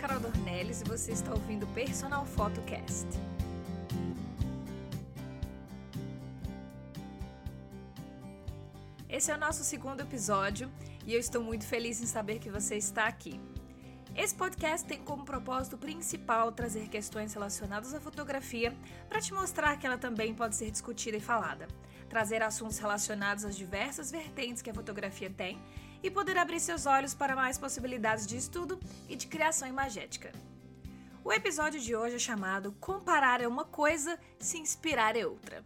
Carol Dornelles e você está ouvindo o Personal Photocast. Esse é o nosso segundo episódio e eu estou muito feliz em saber que você está aqui. Esse podcast tem como propósito principal trazer questões relacionadas à fotografia para te mostrar que ela também pode ser discutida e falada, trazer assuntos relacionados às diversas vertentes que a fotografia tem e poder abrir seus olhos para mais possibilidades de estudo e de criação imagética. O episódio de hoje é chamado Comparar é uma coisa, se inspirar é outra.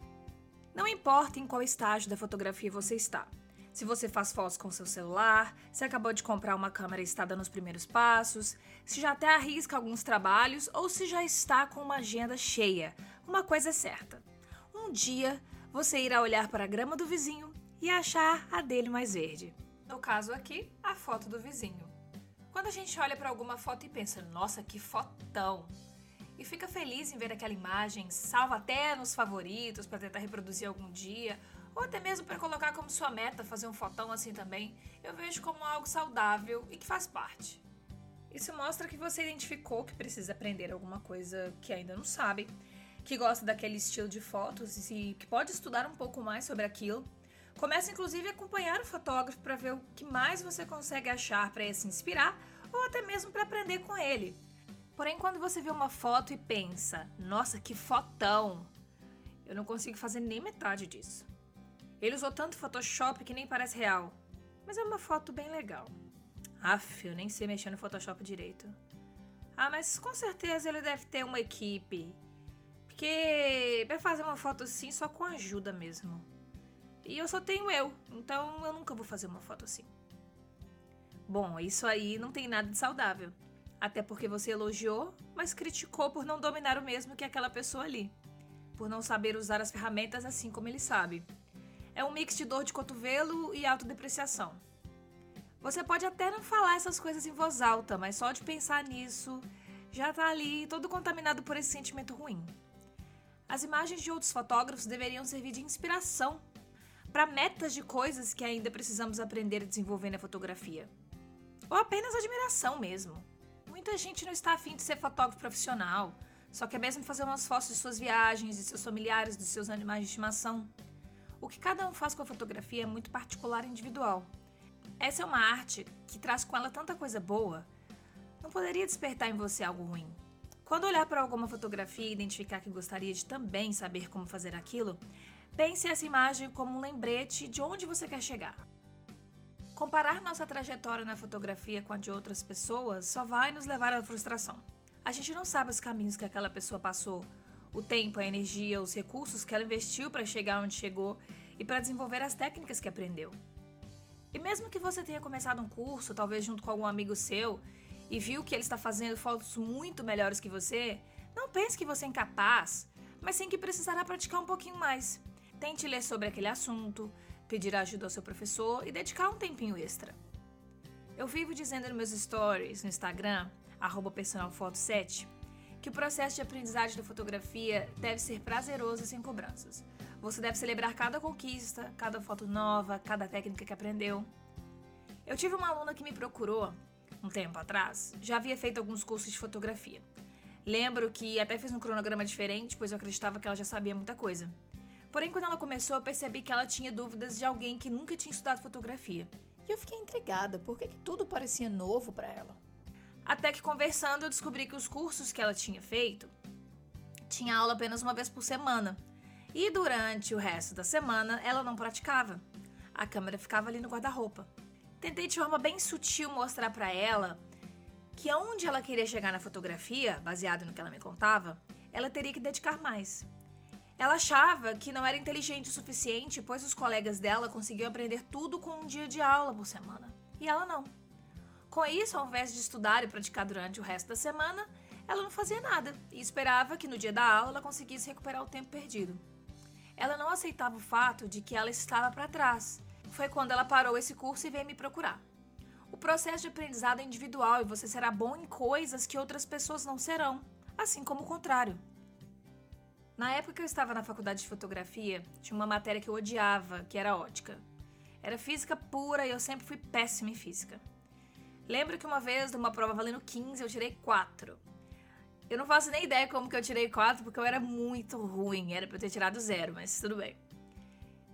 Não importa em qual estágio da fotografia você está. Se você faz fotos com seu celular, se acabou de comprar uma câmera e está dando os primeiros passos, se já até arrisca alguns trabalhos ou se já está com uma agenda cheia, uma coisa é certa. Um dia você irá olhar para a grama do vizinho e achar a dele mais verde. No caso aqui, a foto do vizinho. Quando a gente olha para alguma foto e pensa, nossa, que fotão! E fica feliz em ver aquela imagem, salva até nos favoritos para tentar reproduzir algum dia, ou até mesmo para colocar como sua meta fazer um fotão assim também, eu vejo como algo saudável e que faz parte. Isso mostra que você identificou que precisa aprender alguma coisa que ainda não sabe, que gosta daquele estilo de fotos e que pode estudar um pouco mais sobre aquilo Comece inclusive a acompanhar o fotógrafo para ver o que mais você consegue achar para se inspirar ou até mesmo para aprender com ele. Porém, quando você vê uma foto e pensa, nossa, que fotão, eu não consigo fazer nem metade disso. Ele usou tanto Photoshop que nem parece real, mas é uma foto bem legal. Aff, eu nem sei mexer no Photoshop direito. Ah, mas com certeza ele deve ter uma equipe. Porque para fazer uma foto assim só com ajuda mesmo. E eu só tenho eu, então eu nunca vou fazer uma foto assim. Bom, isso aí não tem nada de saudável. Até porque você elogiou, mas criticou por não dominar o mesmo que aquela pessoa ali. Por não saber usar as ferramentas assim como ele sabe. É um mix de dor de cotovelo e autodepreciação. Você pode até não falar essas coisas em voz alta, mas só de pensar nisso já tá ali todo contaminado por esse sentimento ruim. As imagens de outros fotógrafos deveriam servir de inspiração para metas de coisas que ainda precisamos aprender a desenvolver na fotografia. Ou apenas admiração mesmo. Muita gente não está afim de ser fotógrafo profissional, só quer mesmo fazer umas fotos de suas viagens, de seus familiares, dos seus animais de estimação. O que cada um faz com a fotografia é muito particular e individual. Essa é uma arte que traz com ela tanta coisa boa, não poderia despertar em você algo ruim. Quando olhar para alguma fotografia e identificar que gostaria de também saber como fazer aquilo, Pense essa imagem como um lembrete de onde você quer chegar. Comparar nossa trajetória na fotografia com a de outras pessoas só vai nos levar à frustração. A gente não sabe os caminhos que aquela pessoa passou, o tempo, a energia, os recursos que ela investiu para chegar onde chegou e para desenvolver as técnicas que aprendeu. E mesmo que você tenha começado um curso, talvez junto com algum amigo seu, e viu que ele está fazendo fotos muito melhores que você, não pense que você é incapaz, mas sim que precisará praticar um pouquinho mais. Tente ler sobre aquele assunto, pedir ajuda ao seu professor e dedicar um tempinho extra. Eu vivo dizendo nos meus stories no Instagram, personalfoto7, que o processo de aprendizagem da fotografia deve ser prazeroso e sem cobranças. Você deve celebrar cada conquista, cada foto nova, cada técnica que aprendeu. Eu tive uma aluna que me procurou um tempo atrás, já havia feito alguns cursos de fotografia. Lembro que até fiz um cronograma diferente, pois eu acreditava que ela já sabia muita coisa. Porém, quando ela começou, eu percebi que ela tinha dúvidas de alguém que nunca tinha estudado fotografia. E eu fiquei intrigada, porque que tudo parecia novo para ela. Até que conversando, eu descobri que os cursos que ela tinha feito tinha aula apenas uma vez por semana. E durante o resto da semana, ela não praticava. A câmera ficava ali no guarda-roupa. Tentei de forma bem sutil mostrar para ela que aonde ela queria chegar na fotografia, baseado no que ela me contava, ela teria que dedicar mais. Ela achava que não era inteligente o suficiente, pois os colegas dela conseguiam aprender tudo com um dia de aula por semana. E ela não. Com isso, ao invés de estudar e praticar durante o resto da semana, ela não fazia nada e esperava que no dia da aula ela conseguisse recuperar o tempo perdido. Ela não aceitava o fato de que ela estava para trás. Foi quando ela parou esse curso e veio me procurar. O processo de aprendizado é individual e você será bom em coisas que outras pessoas não serão, assim como o contrário. Na época que eu estava na faculdade de fotografia, tinha uma matéria que eu odiava, que era ótica. Era física pura e eu sempre fui péssima em física. Lembro que uma vez, numa prova valendo 15, eu tirei 4. Eu não faço nem ideia como que eu tirei 4, porque eu era muito ruim. Era pra eu ter tirado zero, mas tudo bem.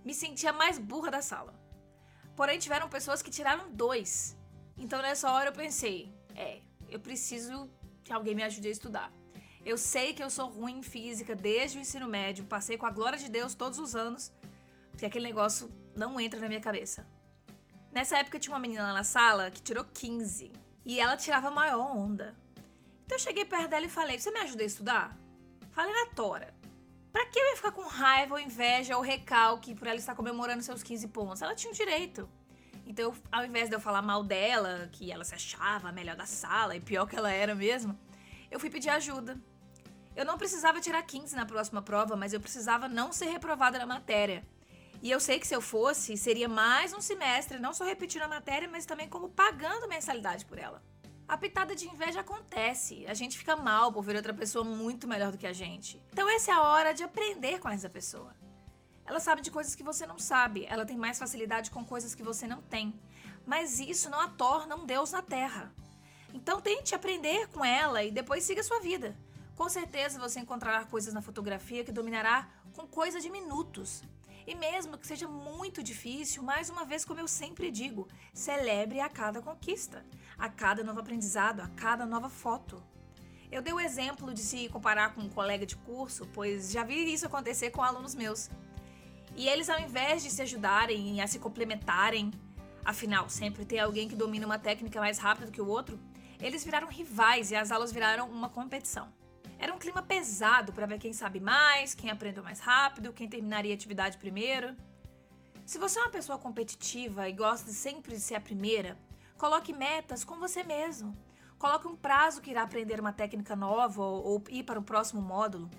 Me sentia mais burra da sala. Porém, tiveram pessoas que tiraram 2. Então, nessa hora, eu pensei: é, eu preciso que alguém me ajude a estudar. Eu sei que eu sou ruim em física desde o ensino médio, passei com a glória de Deus todos os anos, porque aquele negócio não entra na minha cabeça. Nessa época tinha uma menina lá na sala que tirou 15 e ela tirava a maior onda. Então eu cheguei perto dela e falei: Você me ajuda a estudar? Falei na tora. Pra que eu ia ficar com raiva ou inveja ou recalque por ela estar comemorando seus 15 pontos? Ela tinha o um direito. Então, ao invés de eu falar mal dela, que ela se achava a melhor da sala e pior que ela era mesmo, eu fui pedir ajuda. Eu não precisava tirar 15 na próxima prova, mas eu precisava não ser reprovada na matéria. E eu sei que se eu fosse, seria mais um semestre, não só repetindo a matéria, mas também como pagando mensalidade por ela. A pitada de inveja acontece. A gente fica mal por ver outra pessoa muito melhor do que a gente. Então essa é a hora de aprender com essa pessoa. Ela sabe de coisas que você não sabe, ela tem mais facilidade com coisas que você não tem. Mas isso não a torna um deus na terra. Então tente aprender com ela e depois siga sua vida. Com certeza você encontrará coisas na fotografia que dominará com coisa de minutos. E mesmo que seja muito difícil, mais uma vez, como eu sempre digo, celebre a cada conquista, a cada novo aprendizado, a cada nova foto. Eu dei o exemplo de se comparar com um colega de curso, pois já vi isso acontecer com alunos meus. E eles, ao invés de se ajudarem a se complementarem, afinal, sempre tem alguém que domina uma técnica mais rápido que o outro, eles viraram rivais e as aulas viraram uma competição. Era um clima pesado para ver quem sabe mais, quem aprendeu mais rápido, quem terminaria a atividade primeiro. Se você é uma pessoa competitiva e gosta sempre de ser a primeira, coloque metas com você mesmo. Coloque um prazo que irá aprender uma técnica nova ou, ou ir para o próximo módulo.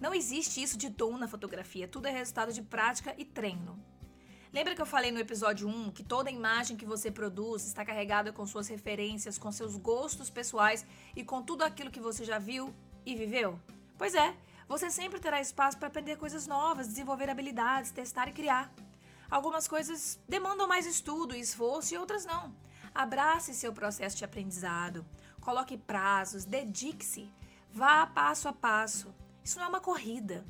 Não existe isso de dom na fotografia, tudo é resultado de prática e treino. Lembra que eu falei no episódio 1 que toda imagem que você produz está carregada com suas referências, com seus gostos pessoais e com tudo aquilo que você já viu, e viveu? Pois é, você sempre terá espaço para aprender coisas novas, desenvolver habilidades, testar e criar. Algumas coisas demandam mais estudo e esforço e outras não. Abrace seu processo de aprendizado, coloque prazos, dedique-se, vá passo a passo. Isso não é uma corrida.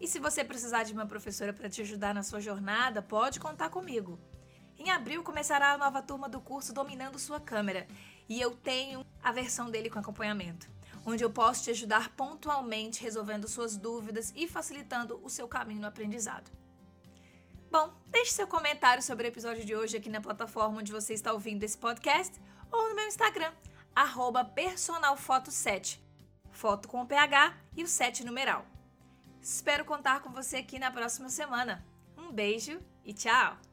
E se você precisar de uma professora para te ajudar na sua jornada, pode contar comigo. Em abril começará a nova turma do curso Dominando Sua Câmera e eu tenho a versão dele com acompanhamento onde eu posso te ajudar pontualmente resolvendo suas dúvidas e facilitando o seu caminho no aprendizado. Bom, deixe seu comentário sobre o episódio de hoje aqui na plataforma onde você está ouvindo esse podcast ou no meu Instagram, personalfoto7, foto com PH e o 7 numeral. Espero contar com você aqui na próxima semana. Um beijo e tchau!